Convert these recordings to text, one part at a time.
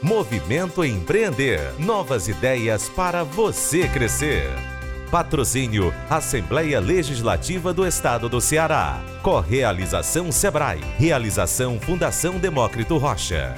Movimento Empreender. Novas ideias para você crescer. Patrocínio Assembleia Legislativa do Estado do Ceará. Correalização Sebrae. Realização Fundação Demócrito Rocha.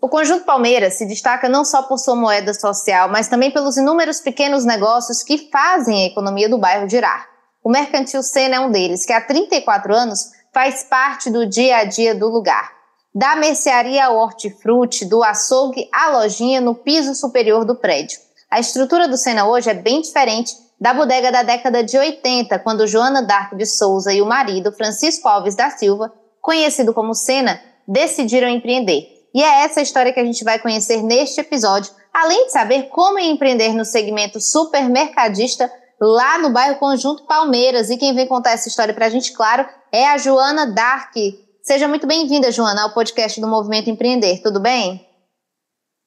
O Conjunto Palmeiras se destaca não só por sua moeda social, mas também pelos inúmeros pequenos negócios que fazem a economia do bairro girar. O Mercantil Sena é um deles, que há 34 anos faz parte do dia a dia do lugar. Da mercearia ao hortifruti, do açougue à lojinha no piso superior do prédio. A estrutura do Sena hoje é bem diferente da bodega da década de 80, quando Joana Dark de Souza e o marido, Francisco Alves da Silva, conhecido como Sena, decidiram empreender. E é essa história que a gente vai conhecer neste episódio, além de saber como empreender no segmento supermercadista lá no bairro Conjunto Palmeiras. E quem vem contar essa história para a gente, claro, é a Joana Dark. Seja muito bem-vinda, Joana, ao podcast do Movimento Empreender. Tudo bem?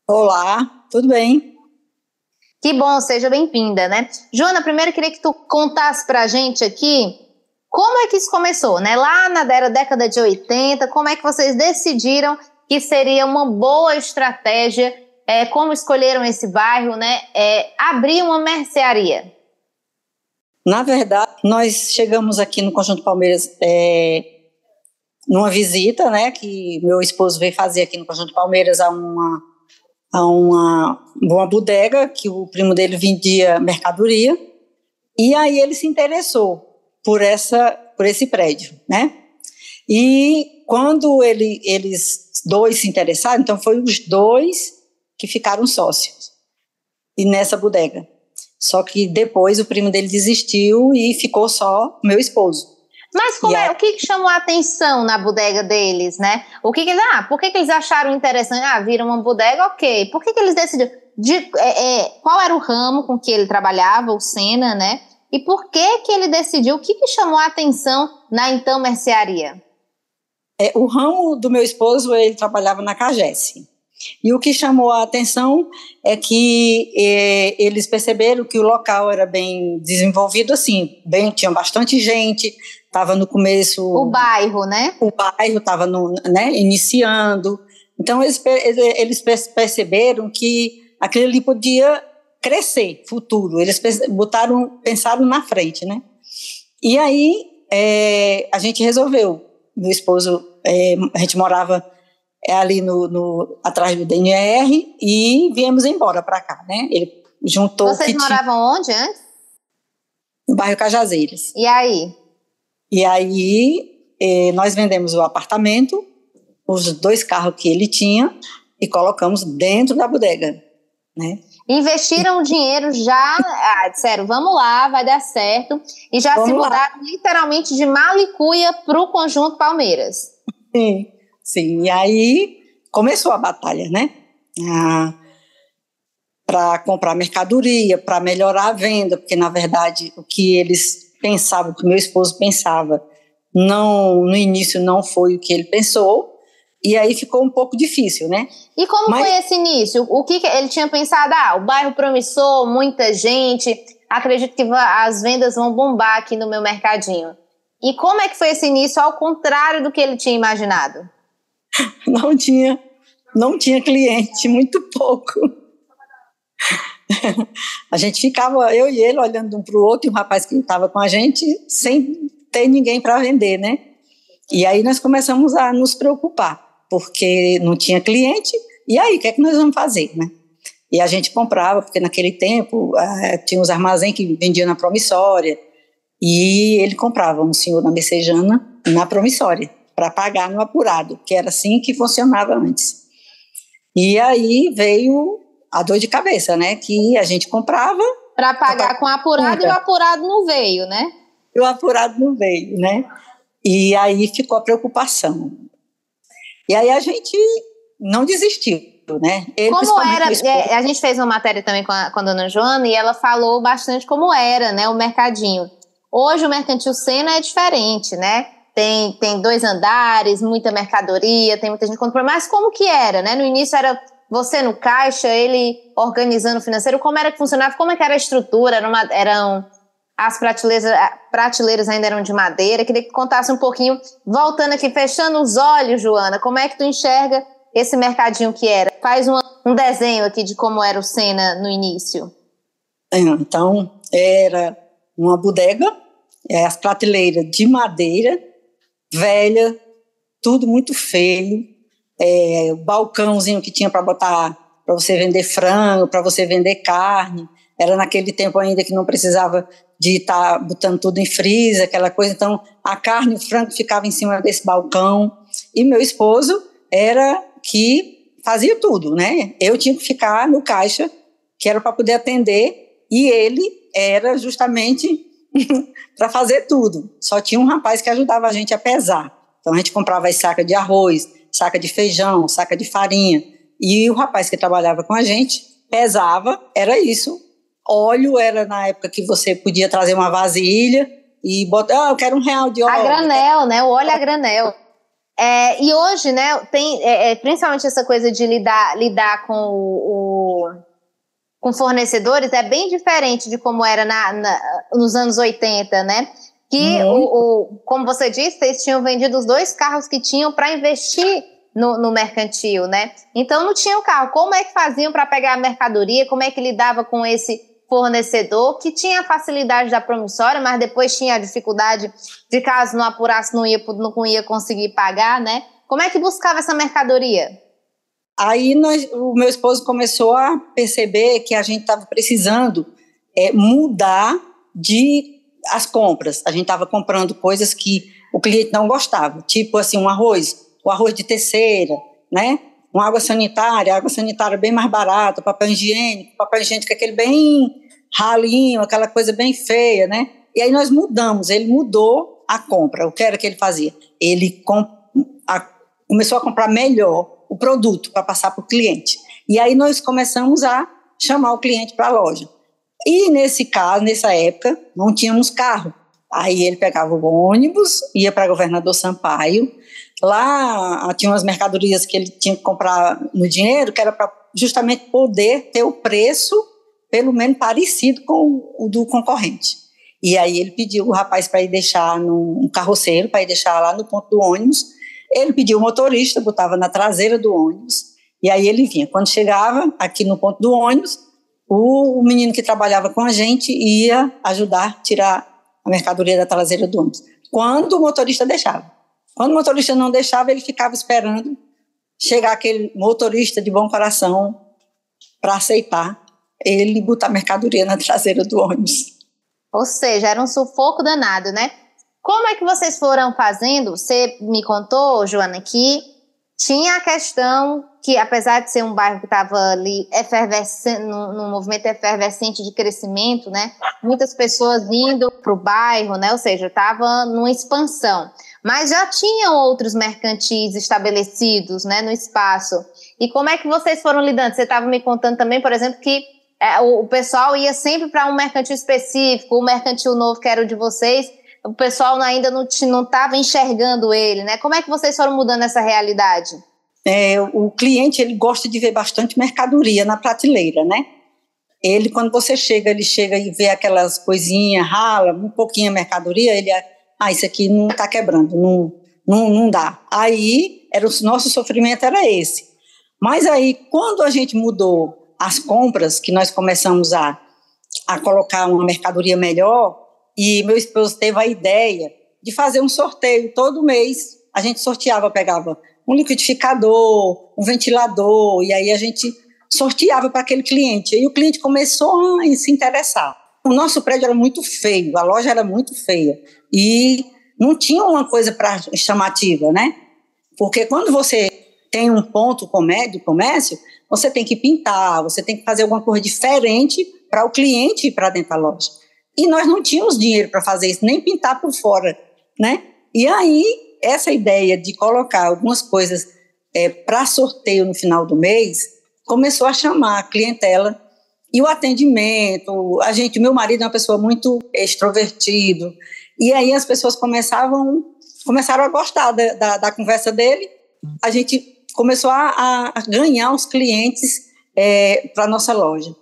Olá, tudo bem? Que bom, seja bem-vinda, né? Joana, primeiro eu queria que tu contasse para a gente aqui como é que isso começou, né? Lá na década de 80, como é que vocês decidiram que seria uma boa estratégia, é, como escolheram esse bairro, né? É, abrir uma mercearia. Na verdade, nós chegamos aqui no Conjunto Palmeiras é, numa visita, né, que meu esposo veio fazer aqui no Conjunto Palmeiras a uma a uma, uma bodega que o primo dele vendia mercadoria e aí ele se interessou por essa por esse prédio, né? E quando ele, eles dois se interessaram, então foi os dois que ficaram sócios e nessa bodega. Só que depois o primo dele desistiu e ficou só meu esposo. Mas como é, o que, que, chamou a atenção na bodega deles, né? O que, que ah, por que, que eles acharam interessante? Ah, viram uma bodega, ok. Por que, que eles decidiram? De, é, é, qual era o ramo com que ele trabalhava, o Senna, né? E por que que ele decidiu? O que, que chamou a atenção na então mercearia? É, o ramo do meu esposo, ele trabalhava na Cagesse. E o que chamou a atenção é que é, eles perceberam que o local era bem desenvolvido, assim, bem, tinha bastante gente, estava no começo. O bairro, né? O bairro estava né, iniciando. Então eles, eles perceberam que aquilo ali podia crescer, futuro. Eles botaram, pensaram na frente, né? E aí é, a gente resolveu. Meu esposo, é, a gente morava é ali no, no, atrás do DNR e viemos embora para cá, né? Ele juntou. Vocês moravam onde antes? No bairro Cajazeiras. E aí? E aí eh, nós vendemos o apartamento, os dois carros que ele tinha e colocamos dentro da bodega, né? Investiram o dinheiro já, ah, disseram, vamos lá, vai dar certo, e já vamos se mudaram lá. literalmente de Malicuia para o Conjunto Palmeiras. Sim. Sim, e aí começou a batalha, né? Ah, para comprar mercadoria, para melhorar a venda, porque na verdade o que eles pensavam, o que meu esposo pensava, não no início não foi o que ele pensou, e aí ficou um pouco difícil, né? E como Mas, foi esse início? O que, que ele tinha pensado? Ah, o bairro promissor, muita gente, acredito que as vendas vão bombar aqui no meu mercadinho. E como é que foi esse início ao contrário do que ele tinha imaginado? não tinha, não tinha cliente, muito pouco. A gente ficava, eu e ele, olhando um para o outro, e o rapaz que estava com a gente, sem ter ninguém para vender, né? E aí nós começamos a nos preocupar, porque não tinha cliente, e aí, o que é que nós vamos fazer, né? E a gente comprava, porque naquele tempo uh, tinha os armazéns que vendiam na promissória, e ele comprava um senhor na Messejana na promissória para pagar no apurado, que era assim que funcionava antes. E aí veio a dor de cabeça, né? Que a gente comprava. Para pagar com apurado e o apurado não veio, né? E o apurado não veio, né? E aí ficou a preocupação. E aí a gente não desistiu, né? Ele, como era, é, a gente fez uma matéria também com a, com a dona Joana e ela falou bastante como era, né, o mercadinho. Hoje o Mercantil Sena é diferente, né? Tem, tem dois andares, muita mercadoria, tem muita gente comprando, mas como que era, né? No início era você no caixa, ele organizando o financeiro, como era que funcionava, como é que era a estrutura, era uma, eram as prateleiras, prateleiras ainda eram de madeira. Queria que contasse um pouquinho, voltando aqui, fechando os olhos, Joana, como é que tu enxerga esse mercadinho que era? Faz um desenho aqui de como era o Sena no início. Então, era uma bodega, é, as prateleiras de madeira, velha, tudo muito feio, é, balcãozinho que tinha para botar, para você vender frango, para você vender carne, era naquele tempo ainda que não precisava de estar tá botando tudo em freezer, aquela coisa. Então, a carne, o frango ficava em cima desse balcão. E meu esposo era que fazia tudo, né? Eu tinha que ficar no caixa, que era para poder atender, e ele era justamente para fazer tudo. Só tinha um rapaz que ajudava a gente a pesar. Então, a gente comprava as sacas de arroz, saca de feijão, saca de farinha. E o rapaz que trabalhava com a gente pesava, era isso, Óleo era na época que você podia trazer uma vasilha e botar, ah, eu quero um real de óleo. A granel, né? O óleo a granel. É, e hoje, né, tem é, é, principalmente essa coisa de lidar, lidar com o, o, com fornecedores é bem diferente de como era na, na nos anos 80, né? Que, o, o, como você disse, eles tinham vendido os dois carros que tinham para investir no, no, mercantil, né? Então não tinha o carro. Como é que faziam para pegar a mercadoria? Como é que lidava com esse fornecedor que tinha a facilidade da promissória, mas depois tinha a dificuldade de caso não apurasse, não ia, não ia conseguir pagar, né? Como é que buscava essa mercadoria? Aí nós, o meu esposo começou a perceber que a gente estava precisando é, mudar de as compras. A gente estava comprando coisas que o cliente não gostava, tipo assim um arroz, o arroz de terceira, né? Uma água sanitária, água sanitária bem mais barata, papel higiênico, papel higiênico aquele bem ralinho, aquela coisa bem feia, né? E aí nós mudamos, ele mudou a compra. O que era que ele fazia? Ele a, começou a comprar melhor o produto para passar para o cliente. E aí nós começamos a chamar o cliente para a loja. E nesse caso, nessa época, não tínhamos carro. Aí ele pegava o ônibus, ia para Governador Sampaio. Lá tinha umas mercadorias que ele tinha que comprar no dinheiro, que era para justamente poder ter o preço pelo menos parecido com o do concorrente. E aí ele pediu o rapaz para ir deixar num carroceiro, para ir deixar lá no ponto do ônibus. Ele pediu o motorista, botava na traseira do ônibus, e aí ele vinha. Quando chegava aqui no ponto do ônibus, o, menino que trabalhava com a gente ia ajudar a tirar a mercadoria da traseira do ônibus. Quando o motorista deixava. Quando o motorista não deixava, ele ficava esperando chegar aquele motorista de bom coração para aceitar ele botar mercadoria na traseira do ônibus. Ou seja, era um sufoco danado, né? Como é que vocês foram fazendo? Você me contou, Joana, que tinha a questão que, apesar de ser um bairro que estava ali efervescente, num, movimento efervescente de crescimento, né? Muitas pessoas indo para o bairro, né? Ou seja, estava numa expansão. Mas já tinham outros mercantis estabelecidos, né, no espaço. E como é que vocês foram lidando? Você estava me contando também, por exemplo, que é, o, o, pessoal ia sempre para um mercantil específico, o mercantil novo que era o de vocês, o pessoal ainda não estava enxergando ele, né? Como é que vocês foram mudando essa realidade? É, o cliente ele gosta de ver bastante mercadoria na prateleira, né? Ele, quando você chega, ele chega e vê aquelas coisinhas, rala, um pouquinho a mercadoria, ele, ah, isso aqui não está quebrando, não, não, não dá. Aí, era o nosso sofrimento era esse. Mas aí, quando a gente mudou as compras, que nós começamos a, a colocar uma mercadoria melhor, e meu esposo teve a ideia de fazer um sorteio todo mês. A gente sorteava, pegava um liquidificador, um ventilador, e aí a gente sorteava para aquele cliente. E o cliente começou a se interessar. O nosso prédio era muito feio, a loja era muito feia. E não tinha uma coisa para chamativa, né? Porque quando você tem um ponto de comércio, você tem que pintar, você tem que fazer alguma coisa diferente para o cliente ir para dentro da loja. E nós não tínhamos dinheiro para fazer isso, nem pintar por fora, né? E aí, essa ideia de colocar algumas coisas é, para sorteio no final do mês, começou a chamar a clientela e o atendimento. A gente, meu marido é uma pessoa muito extrovertido, e aí as pessoas começavam, começaram a gostar da, da, da conversa dele. A gente começou a, a ganhar os clientes é, para nossa loja.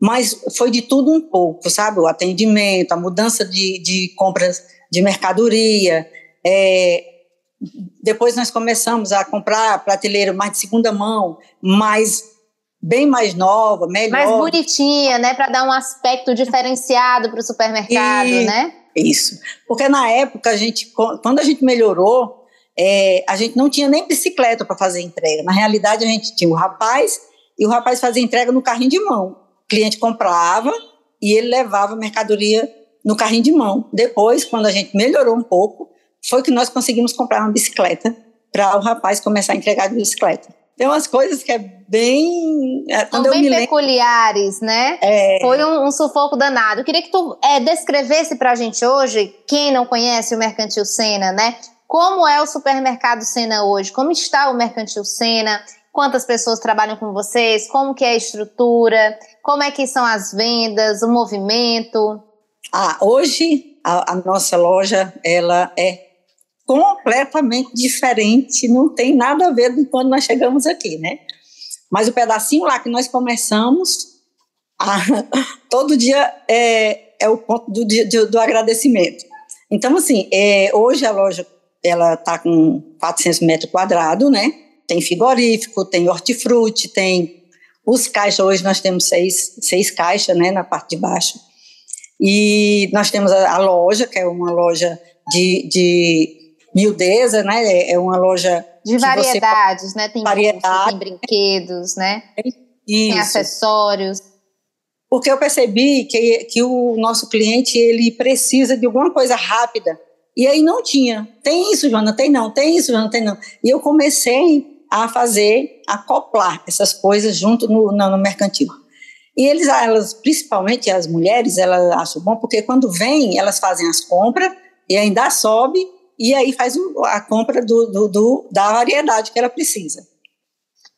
Mas foi de tudo um pouco, sabe? O atendimento, a mudança de, de compras de mercadoria. É, depois nós começamos a comprar prateleira mais de segunda mão, mais bem mais nova, melhor. Mais bonitinha, né? Para dar um aspecto diferenciado para o supermercado, e, né? Isso. Porque na época, a gente, quando a gente melhorou, é, a gente não tinha nem bicicleta para fazer entrega. Na realidade, a gente tinha o rapaz e o rapaz fazia entrega no carrinho de mão. O cliente comprava e ele levava a mercadoria no carrinho de mão. Depois, quando a gente melhorou um pouco, foi que nós conseguimos comprar uma bicicleta para o rapaz começar a entregar de bicicleta. Tem umas coisas que é bem. É, São bem peculiares, né? É... Foi um, um, sufoco danado. Eu queria que tu é, descrevesse para a gente hoje, quem não conhece o Mercantil Sena, né? Como é o supermercado Sena hoje? Como está o Mercantil Sena? Quantas pessoas trabalham com vocês? Como que é a estrutura? Como é que são as vendas, o movimento? Ah, hoje a, a nossa loja ela é completamente diferente, não tem nada a ver de quando nós chegamos aqui, né? Mas o pedacinho lá que nós começamos, a, todo dia é, é o ponto do, do, do agradecimento. Então, assim, é, hoje a loja ela está com 400 metros quadrados, né? Tem frigorífico, tem hortifruti, tem os caixas. Hoje nós temos seis, seis caixas, né, na parte de baixo. E nós temos a, a loja, que é uma loja de, de miudeza, né? É, é uma loja de variedades, né? Tem variedade, tem brinquedos, né? Isso. Tem acessórios. Porque eu percebi que, que o nosso cliente ele precisa de alguma coisa rápida. E aí não tinha. Tem isso, Joana? Tem não. Tem isso, Joana? Tem não. E eu comecei a fazer, acoplar essas coisas junto no, no, mercantil. E eles, elas, principalmente as mulheres, elas acham bom porque quando vêm, elas fazem as compras e ainda sobe e aí faz a compra do, do, do, da variedade que ela precisa.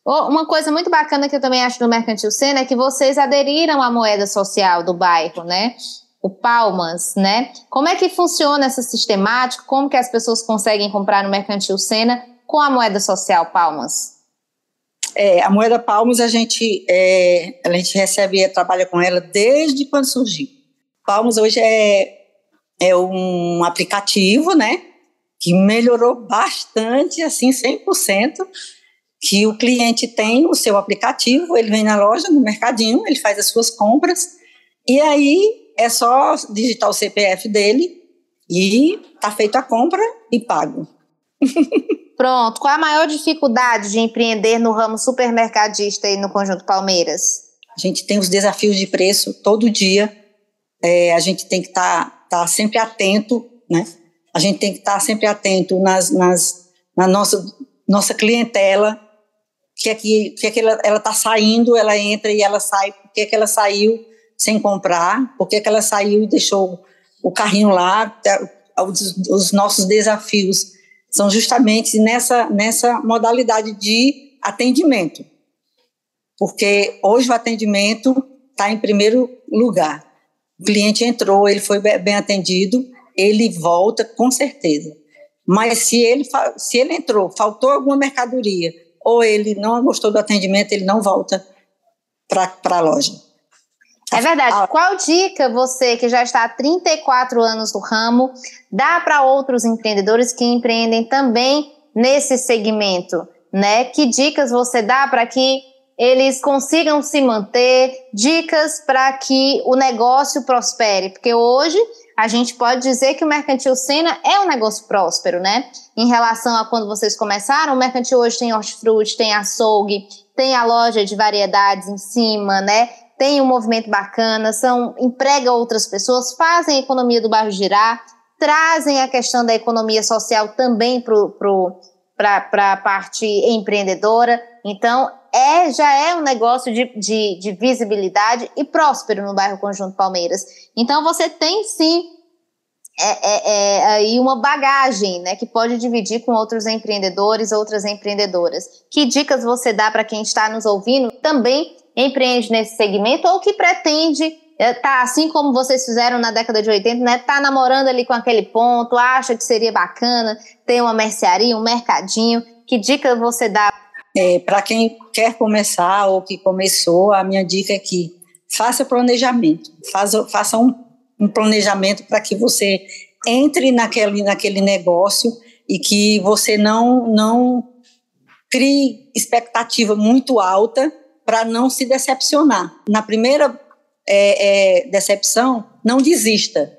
Uma coisa muito bacana que eu também acho no Mercantil Sena é que vocês aderiram à moeda social do bairro, né? O Palmas, né? Como é que funciona essa sistemática? Como que as pessoas conseguem comprar no Mercantil Sena com a moeda social Palmas? É, a moeda Palmas a gente, é, a gente recebe, trabalha com ela desde quando surgiu. Palmas hoje é, é um aplicativo, né? que melhorou bastante, assim, 100%, que o cliente tem o seu aplicativo, ele vem na loja, no mercadinho, ele faz as suas compras, e aí é só digitar o CPF dele e tá feita a compra e pago. Pronto. Qual a maior dificuldade de empreender no ramo supermercadista e no Conjunto Palmeiras? A gente tem os desafios de preço todo dia. É, a gente tem que estar tá, tá sempre atento, né? a gente tem que estar sempre atento nas, nas, na nossa, nossa clientela, que é que, que, é que ela está saindo, ela entra e ela sai, por que, é que ela saiu sem comprar, por que, é que ela saiu e deixou o carrinho lá, tá, os, os nossos desafios são justamente nessa, nessa modalidade de atendimento, porque hoje o atendimento está em primeiro lugar. O cliente entrou, ele foi bem atendido, ele volta com certeza. Mas se ele, se ele entrou, faltou alguma mercadoria, ou ele não gostou do atendimento, ele não volta para a loja. É verdade. Ah. Qual dica você, que já está há 34 anos no ramo, dá para outros empreendedores que empreendem também nesse segmento? Né? Que dicas você dá para que eles consigam se manter? Dicas para que o negócio prospere? Porque hoje a gente pode dizer que o Mercantil Sena é um negócio próspero, né? Em relação a quando vocês começaram, o Mercantil hoje tem hortifruti, tem açougue, tem a loja de variedades em cima, né? Tem um movimento bacana, são emprega outras pessoas, fazem a economia do bairro girar, trazem a questão da economia social também para a parte empreendedora. Então, é, já é um negócio de, de, de visibilidade e próspero no bairro Conjunto Palmeiras. Então você tem sim é, é, é, aí uma bagagem, né, que pode dividir com outros empreendedores, outras empreendedoras. Que dicas você dá para quem está nos ouvindo também empreende nesse segmento ou que pretende é, tá assim como vocês fizeram na década de 80, né? Tá namorando ali com aquele ponto, acha que seria bacana ter uma mercearia, um mercadinho. Que dica você dá? É, para quem quer começar ou que começou, a minha dica é que faça planejamento, faça, faça um, um planejamento para que você entre naquele, naquele negócio e que você não, não crie expectativa muito alta para não se decepcionar. Na primeira é, é, decepção, não desista,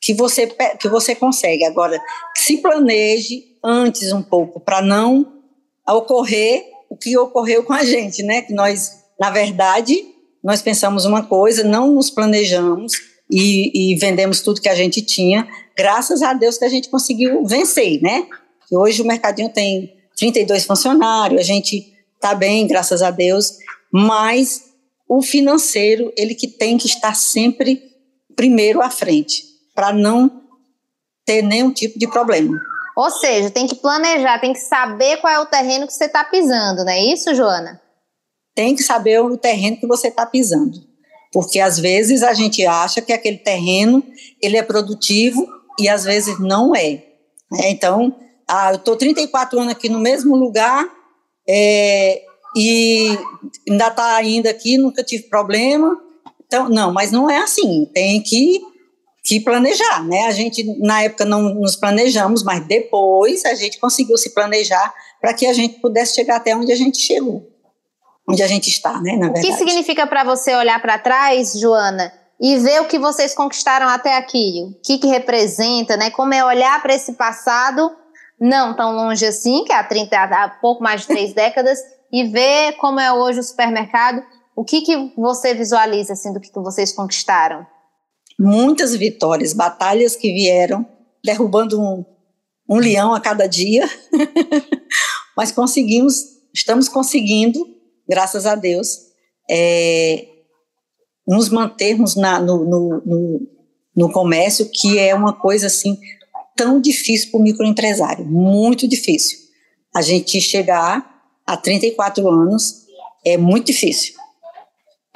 que você, que você consegue. Agora, se planeje antes um pouco, para não ocorrer o que ocorreu com a gente, né? Que nós, na verdade, nós pensamos uma coisa, não nos planejamos e, e vendemos tudo que a gente tinha. Graças a Deus que a gente conseguiu vencer, né? E hoje o mercadinho tem 32 funcionários, a gente está bem, graças a Deus, mas o financeiro, ele que tem que estar sempre primeiro à frente, para não ter nenhum tipo de problema. Ou seja, tem que planejar, tem que saber qual é o terreno que você está pisando, não é isso, Joana? Tem que saber o terreno que você está pisando. Porque às vezes a gente acha que aquele terreno ele é produtivo e às vezes não é. é então, ah, eu estou 34 anos aqui no mesmo lugar, é, e ainda está ainda aqui, nunca tive problema. Então, não, mas não é assim, tem que, que planejar, né? A gente, na época, não nos planejamos, mas depois a gente conseguiu se planejar para que a gente pudesse chegar até onde a gente chegou, onde a gente está, né? Na verdade. O que significa para você olhar para trás, Joana, e ver o que vocês conquistaram até aqui? O que, que representa, né? Como é olhar para esse passado, não tão longe assim, que há 30, há pouco mais de três décadas, e ver como é hoje o supermercado. O que, que você visualiza assim, do que, que vocês conquistaram? Muitas vitórias, batalhas que vieram, derrubando um, um leão a cada dia, mas conseguimos, estamos conseguindo, graças a Deus, é, nos mantermos na, no, no, no, no comércio, que é uma coisa assim tão difícil para o microempresário, muito difícil. A gente chegar há 34 anos é muito difícil.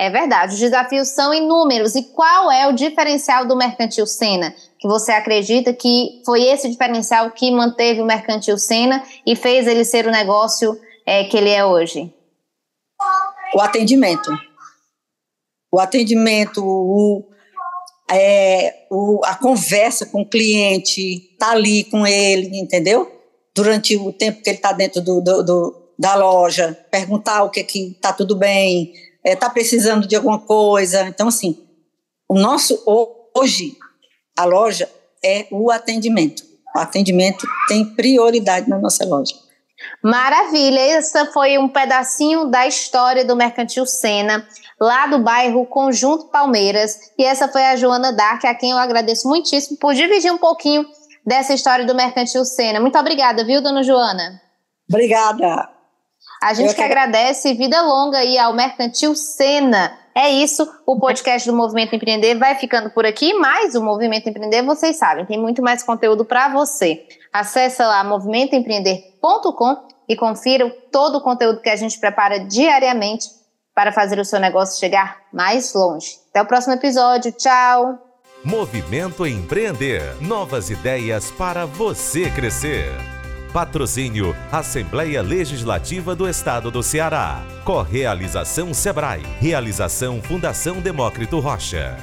É verdade, os desafios são inúmeros. E qual é o diferencial do Mercantil Sena? Que você acredita que foi esse diferencial que manteve o Mercantil Sena e fez ele ser o negócio é, que ele é hoje? O atendimento. O atendimento, o, é, o, a conversa com o cliente, tá ali com ele, entendeu? Durante o tempo que ele está dentro do, do, do da loja, perguntar o que que está tudo bem, está é, tá precisando de alguma coisa. Então, assim, o nosso hoje a loja é o atendimento. O atendimento tem prioridade na nossa loja. Maravilha! Essa foi um pedacinho da história do Mercantil Sena, lá do bairro Conjunto Palmeiras. E essa foi a Joana Dark, a quem eu agradeço muitíssimo por dividir um pouquinho dessa história do Mercantil Sena. Muito obrigada, viu, dona Joana? Obrigada. A gente que, que agradece vida longa aí ao Mercantil Sena. É isso, o podcast do Movimento Empreender vai ficando por aqui, mas o Movimento Empreender, vocês sabem, tem muito mais conteúdo para você. Acesse lá movimentoempreender.com e confira todo o conteúdo que a gente prepara diariamente para fazer o seu negócio chegar mais longe. Até o próximo episódio. Tchau! Movimento Empreender. Novas ideias para você crescer. Patrocínio Assembleia Legislativa do Estado do Ceará. Correalização Sebrae. Realização Fundação Demócrito Rocha.